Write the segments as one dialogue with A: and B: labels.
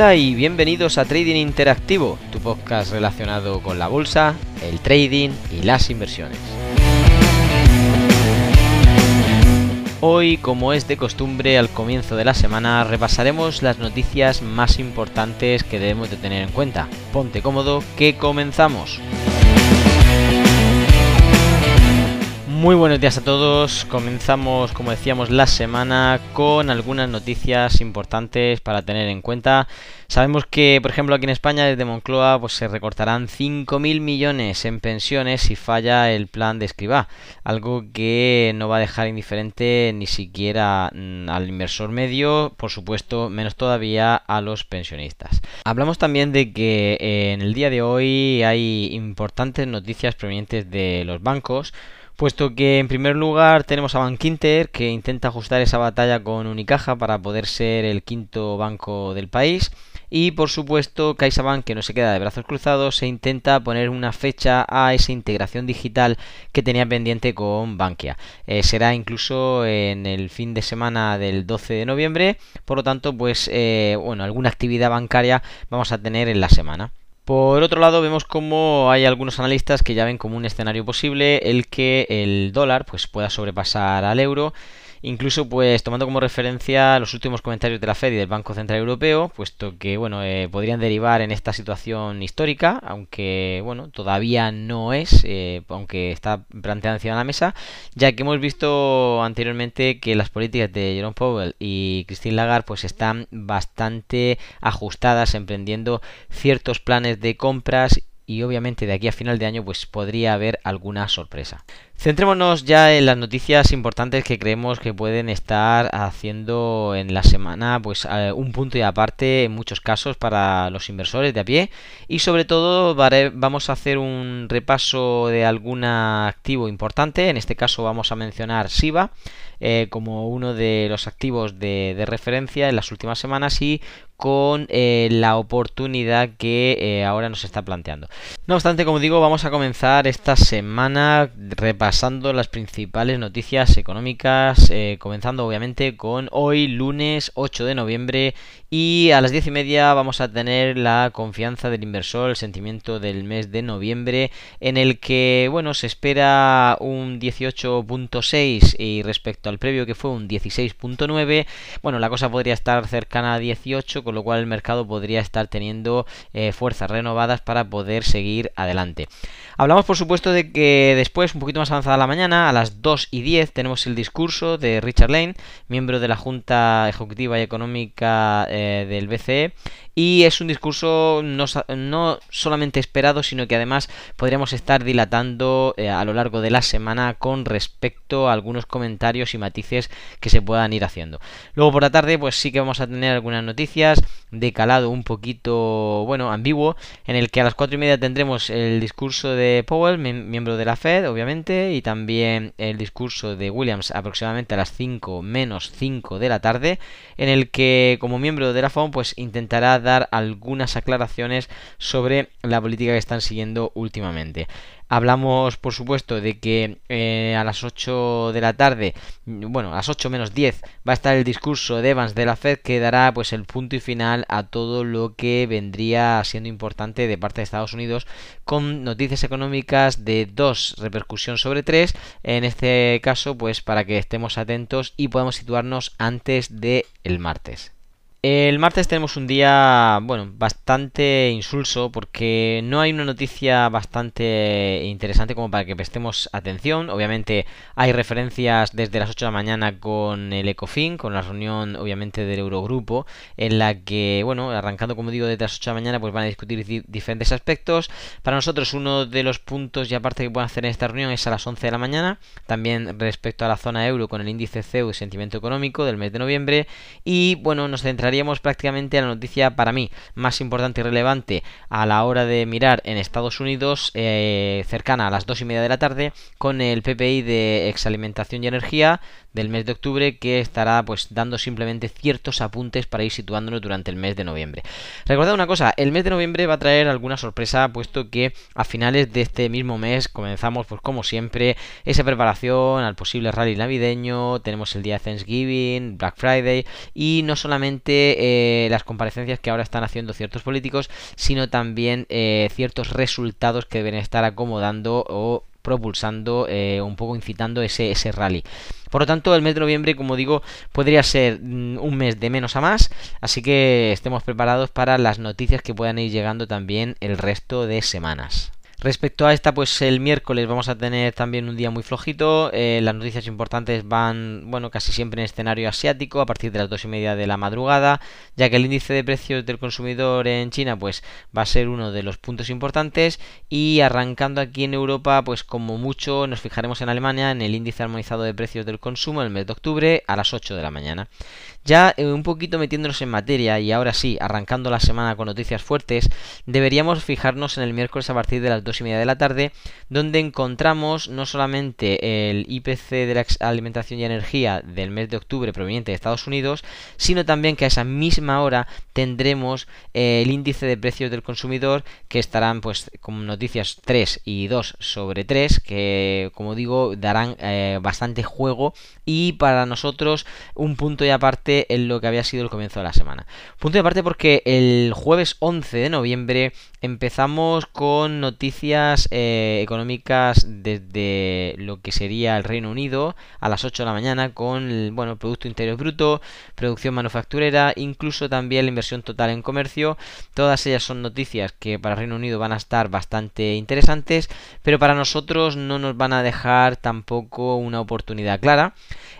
A: Hola y bienvenidos a Trading Interactivo, tu podcast relacionado con la bolsa, el trading y las inversiones. Hoy, como es de costumbre al comienzo de la semana, repasaremos las noticias más importantes que debemos de tener en cuenta. Ponte cómodo, que comenzamos. Muy buenos días a todos. Comenzamos, como decíamos, la semana con algunas noticias importantes para tener en cuenta. Sabemos que, por ejemplo, aquí en España, desde Moncloa, pues se recortarán 5.000 millones en pensiones si falla el plan de escriba. Algo que no va a dejar indiferente ni siquiera mm, al inversor medio, por supuesto, menos todavía a los pensionistas. Hablamos también de que eh, en el día de hoy hay importantes noticias provenientes de los bancos puesto que en primer lugar tenemos a Bankinter que intenta ajustar esa batalla con Unicaja para poder ser el quinto banco del país y por supuesto CaixaBank que no se queda de brazos cruzados se intenta poner una fecha a esa integración digital que tenía pendiente con Bankia. Eh, será incluso en el fin de semana del 12 de noviembre, por lo tanto pues eh, bueno alguna actividad bancaria vamos a tener en la semana. Por otro lado, vemos como hay algunos analistas que ya ven como un escenario posible el que el dólar pues, pueda sobrepasar al euro Incluso, pues, tomando como referencia los últimos comentarios de la Fed y del Banco Central Europeo, puesto que, bueno, eh, podrían derivar en esta situación histórica, aunque, bueno, todavía no es, eh, aunque está planteada encima de la mesa, ya que hemos visto anteriormente que las políticas de Jerome Powell y Christine Lagarde, pues, están bastante ajustadas, emprendiendo ciertos planes de compras y obviamente de aquí a final de año pues podría haber alguna sorpresa. Centrémonos ya en las noticias importantes que creemos que pueden estar haciendo en la semana pues un punto y aparte en muchos casos para los inversores de a pie y sobre todo vamos a hacer un repaso de algún activo importante, en este caso vamos a mencionar SIBA eh, como uno de los activos de, referencia en las últimas semanas y con eh, la oportunidad que eh, ahora nos está planteando. No obstante, como digo, vamos a comenzar esta semana repasando las principales noticias económicas, comenzando obviamente con hoy lunes 8 de noviembre y a las 10 y media vamos a tener la confianza del inversor, el sentimiento del mes de noviembre, en el que, bueno, se espera un 18.6 y respecto al previo que fue un 16.9, bueno, la cosa podría estar cercana a 18, con lo cual el mercado podría estar teniendo eh, fuerzas renovadas para poder seguir adelante. Hablamos, por supuesto, de que después, un poquito más avanzada la mañana, a las 2 y 10, tenemos el discurso de Richard Lane, miembro de la Junta Ejecutiva y Económica. Eh, del BCE y es un discurso no, no, solamente esperado sino que además podríamos estar dilatando eh, a lo largo de la semana con respecto a algunos comentarios y matices que se puedan ir haciendo luego por la tarde pues sí que vamos a tener algunas noticias de calado un poquito bueno ambiguo en el que a las cuatro y media tendremos el discurso de Powell miembro de la Fed obviamente y también el discurso de Williams aproximadamente a las 5 menos 5 de la tarde en el que como miembro de la FOM pues intentará dar algunas aclaraciones sobre la política que están siguiendo últimamente. Hablamos, por supuesto, de que eh, a las 8 de la tarde, bueno, a las 8 menos 10, va a estar el discurso de Evans de la Fed que dará pues el punto y final a todo lo que vendría siendo importante de parte de Estados Unidos con noticias económicas de dos repercusión sobre tres. En este caso, pues para que estemos atentos y podamos situarnos antes del el martes. El martes tenemos un día, bueno, bastante insulso porque no hay una noticia bastante interesante como para que prestemos atención. Obviamente hay referencias desde las 8 de la mañana con el ECOFIN, con la reunión obviamente del Eurogrupo, en la que, bueno, arrancando como digo desde las 8 de la mañana, pues van a discutir diferentes aspectos. Para nosotros uno de los puntos y aparte que pueden hacer en esta reunión es a las 11 de la mañana, también respecto a la zona euro con el índice CEU y sentimiento económico del mes de noviembre y, bueno, nos centraremos prácticamente la noticia para mí más importante y relevante a la hora de mirar en Estados Unidos eh, cercana a las 2 y media de la tarde con el PPI de exalimentación y energía del mes de octubre que estará pues dando simplemente ciertos apuntes para ir situándonos durante el mes de noviembre. Recordad una cosa, el mes de noviembre va a traer alguna sorpresa puesto que a finales de este mismo mes comenzamos pues como siempre esa preparación al posible rally navideño, tenemos el día de Thanksgiving, Black Friday y no solamente solamente las comparecencias que ahora están haciendo ciertos políticos, sino también ciertos resultados que deben estar acomodando o propulsando, eh, un poco incitando ese, ese rally. Por lo tanto, el mes de noviembre, como digo, podría ser mm, un mes de menos a más, así que estemos preparados para las noticias que puedan ir llegando también el resto de semanas. Respecto a esta, pues el miércoles vamos a tener también un día muy flojito. Eh, las noticias importantes van, bueno, casi siempre en escenario asiático a partir de las dos y media de la madrugada, ya que el índice de precios del consumidor en China, pues va a ser uno de los puntos importantes. Y arrancando aquí en Europa, pues como mucho nos fijaremos en Alemania en el índice armonizado de precios del consumo el mes de octubre a las 8 de la mañana. Ya eh, un poquito metiéndonos en materia y ahora sí, arrancando la semana con noticias fuertes, deberíamos fijarnos en el miércoles a partir de las dos y media de la tarde, donde encontramos no solamente el IPC de la alimentación y energía del mes de octubre proveniente de Estados Unidos, sino también que a esa misma hora tendremos eh, el índice de precios del consumidor que estarán pues con noticias 3 y 2 sobre 3 que como digo darán eh, bastante juego. Y para nosotros un punto y aparte en lo que había sido el comienzo de la semana. Punto de parte porque el jueves 11 de noviembre empezamos con noticias eh, económicas desde lo que sería el Reino Unido a las 8 de la mañana con el bueno, Producto Interior Bruto, producción manufacturera, incluso también la inversión total en comercio. Todas ellas son noticias que para el Reino Unido van a estar bastante interesantes, pero para nosotros no nos van a dejar tampoco una oportunidad clara.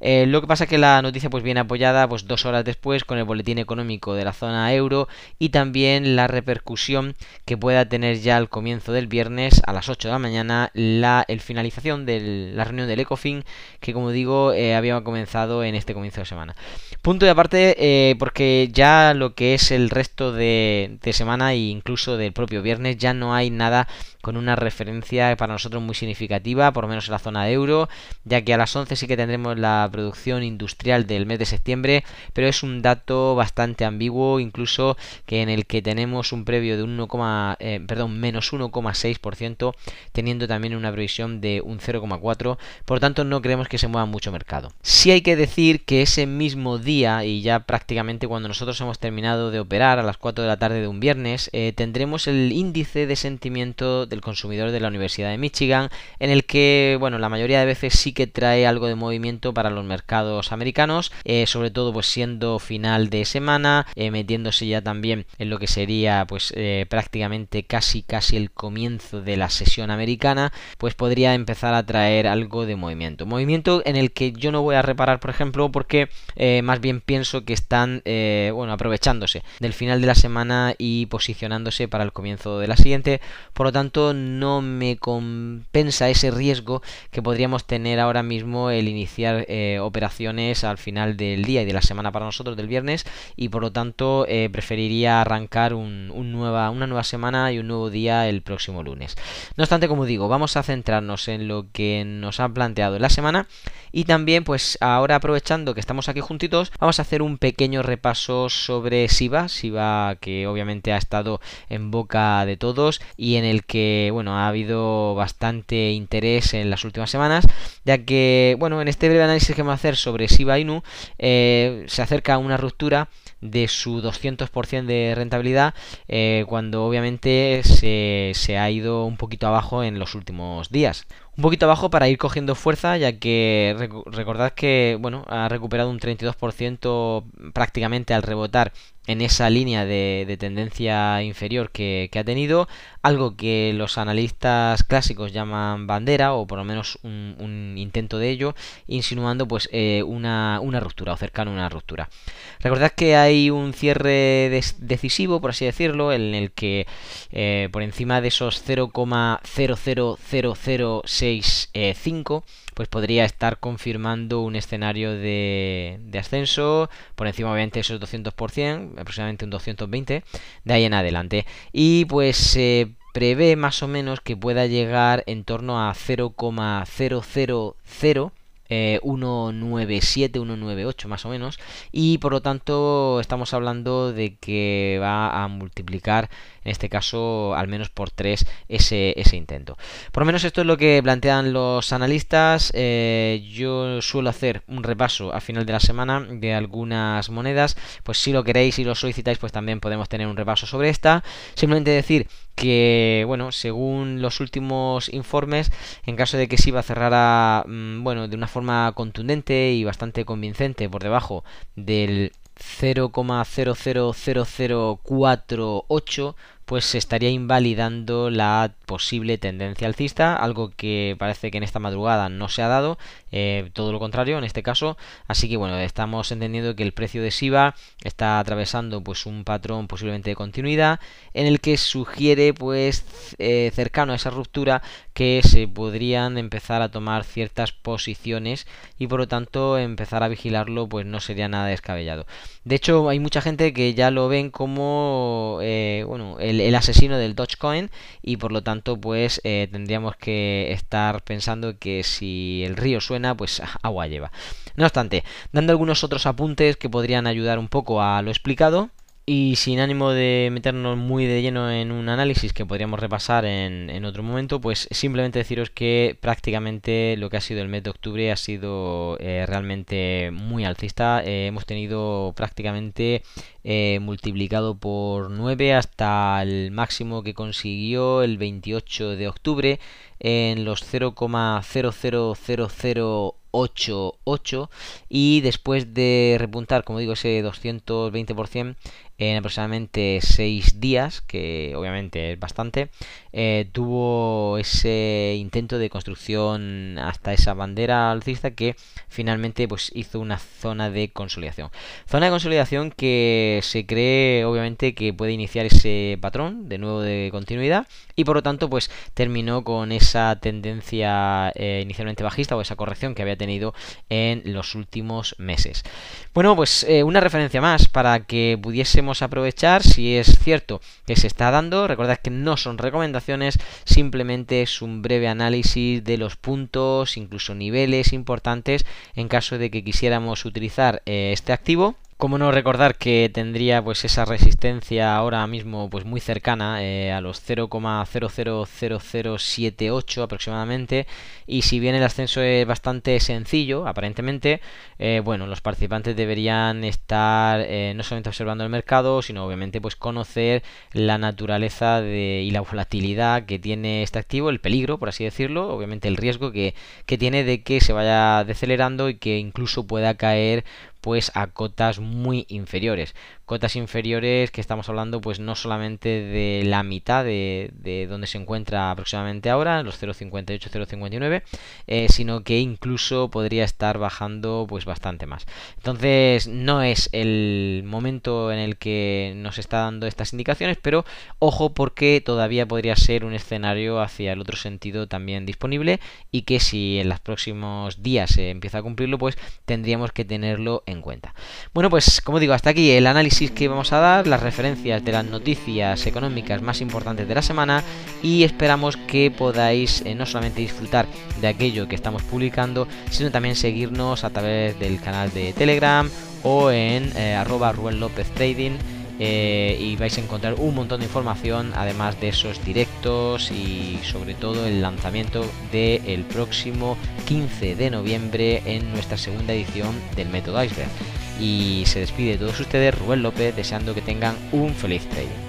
A: Eh, lo que pasa es que la noticia pues viene apoyada pues dos horas después con el boletín económico de la zona euro y también la repercusión que pueda tener ya al comienzo del viernes a las 8 de la mañana la el finalización de la reunión del ECOFIN que como digo eh, había comenzado en este comienzo de semana. Punto de aparte eh, porque ya lo que es el resto de, de semana e incluso del propio viernes ya no hay nada con una referencia para nosotros muy significativa, por lo menos en la zona de euro, ya que a las 11 sí que tendremos la producción industrial del mes de septiembre, pero es un dato bastante ambiguo, incluso que en el que tenemos un previo de 1, eh, perdón, menos 1,6%, teniendo también una previsión de un 0,4%, por tanto no creemos que se mueva mucho mercado. Sí hay que decir que ese mismo día, y ya prácticamente cuando nosotros hemos terminado de operar a las 4 de la tarde de un viernes, eh, tendremos el índice de sentimiento de el consumidor de la Universidad de Michigan, en el que, bueno, la mayoría de veces sí que trae algo de movimiento para los mercados americanos, eh, sobre todo pues siendo final de semana, eh, metiéndose ya también en lo que sería pues eh, prácticamente casi casi el comienzo de la sesión americana, pues podría empezar a traer algo de movimiento. Movimiento en el que yo no voy a reparar, por ejemplo, porque más bien pienso que están, bueno, aprovechándose del final de la semana y posicionándose para el comienzo de la siguiente. Por lo tanto, no me compensa ese riesgo que podríamos tener ahora mismo el iniciar eh, operaciones al final del día y de la semana para nosotros del viernes y por lo tanto eh, preferiría arrancar un, nueva, una nueva semana y un nuevo día el próximo lunes. No obstante, como digo, vamos a centrarnos en lo que nos ha planteado en la semana y también pues ahora aprovechando que estamos aquí juntitos vamos a hacer un pequeño repaso sobre Siva, Siva que obviamente ha estado en boca de todos y en el que bueno, ha habido bastante interés en las últimas semanas, ya que, bueno, en este breve análisis que vamos a hacer sobre Shiba Inu, eh, se acerca a una ruptura de su 200% de rentabilidad eh, cuando obviamente se, se, ha ido un poquito abajo en los últimos días. Un poquito abajo para ir cogiendo fuerza ya que recordad que bueno ha recuperado un 32% prácticamente al rebotar en esa línea de, tendencia inferior que, ha tenido, algo que los analistas clásicos llaman bandera, o por lo menos un, intento de ello, insinuando pues eh, una, ruptura, o cercano a una ruptura. Recordad que hay un cierre decisivo, por así decirlo, en el que eh, por encima de esos 0,00065 pues podría estar confirmando un escenario de, ascenso por encima obviamente de esos 200%, aproximadamente un 220 de ahí en adelante. Y pues se prevé más o menos que pueda llegar en torno a 0,000 197, 198 más o menos y por lo tanto estamos hablando de que va a multiplicar en este caso al menos por 3 ese, ese intento. Por lo menos esto es lo que plantean los analistas. Eh, yo suelo hacer un repaso a final de la semana de algunas monedas. Pues si lo queréis y lo solicitáis, pues también podemos tener un repaso sobre esta. Simplemente decir que, bueno, según los últimos informes, en caso de que SIBA cerrara, mm, bueno, de una forma contundente y bastante convincente por debajo del 0,000048 pues se estaría invalidando la posible tendencia alcista, algo que parece que en esta madrugada no se ha dado, eh, todo lo contrario en este caso, así que bueno, estamos entendiendo que el precio de SIBA está atravesando pues un patrón posiblemente de continuidad en el que sugiere pues eh, cercano a esa ruptura que se podrían empezar a tomar ciertas posiciones y por lo tanto empezar a vigilarlo pues no sería nada descabellado. De hecho hay mucha gente que ya lo ven como eh, bueno el el, asesino del Dogecoin y por lo tanto pues eh, tendríamos que estar pensando que si el río suena pues agua lleva. No obstante, dando algunos otros apuntes que podrían ayudar un poco a lo explicado, y sin ánimo de meternos muy de lleno en un análisis que podríamos repasar en, otro momento, pues simplemente deciros que prácticamente lo que ha sido el mes de octubre ha sido eh, realmente muy alcista. Eh, hemos tenido prácticamente eh, multiplicado por 9 hasta el máximo que consiguió el 28 de octubre en los 0,00088 y después de repuntar, como digo, ese 220% en aproximadamente 6 días, que obviamente es bastante, eh, tuvo ese intento de construcción hasta esa bandera alcista que finalmente pues hizo una zona de consolidación. Zona de consolidación que se cree obviamente que puede iniciar ese patrón de nuevo de continuidad y por lo tanto pues terminó con esa tendencia eh, inicialmente bajista o esa corrección que había tenido en los últimos meses. Bueno pues eh, una referencia más para que pudiésemos aprovechar si es cierto que se está dando, recordad que no son recomendaciones, simplemente es un breve análisis de los puntos, incluso niveles importantes en caso de que quisiéramos utilizar eh, este activo como no recordar que tendría pues esa resistencia ahora mismo pues muy cercana eh, a los 0,000078 aproximadamente y si bien el ascenso es bastante sencillo aparentemente eh, bueno los participantes deberían estar eh, no solamente observando el mercado sino obviamente pues conocer la naturaleza y la volatilidad que tiene este activo el peligro por así decirlo obviamente el riesgo que, que tiene de que se vaya decelerando y que incluso pueda caer pues a cotas muy inferiores cotas inferiores que estamos hablando pues no solamente de la mitad de, de donde se encuentra aproximadamente ahora los 0.58 0.59 eh, sino que incluso podría estar bajando pues bastante más. Entonces no es el momento en el que nos está dando estas indicaciones pero ojo porque todavía podría ser un escenario hacia el otro sentido también disponible y que si en los próximos días se empieza a cumplirlo pues tendríamos que tenerlo en cuenta. Bueno pues como digo hasta aquí el análisis que vamos a dar, las referencias de las noticias económicas más importantes de la semana y esperamos que podáis eh, no solamente disfrutar de aquello que estamos publicando, sino también seguirnos a través del canal de Telegram o en eh, arroba Rubén López Trading. Eh, y vais a encontrar un montón de información además de esos directos y sobre todo el lanzamiento del próximo 15 de noviembre en nuestra segunda edición del método iceberg y se despide de todos ustedes Rubén López deseando que tengan un feliz trading.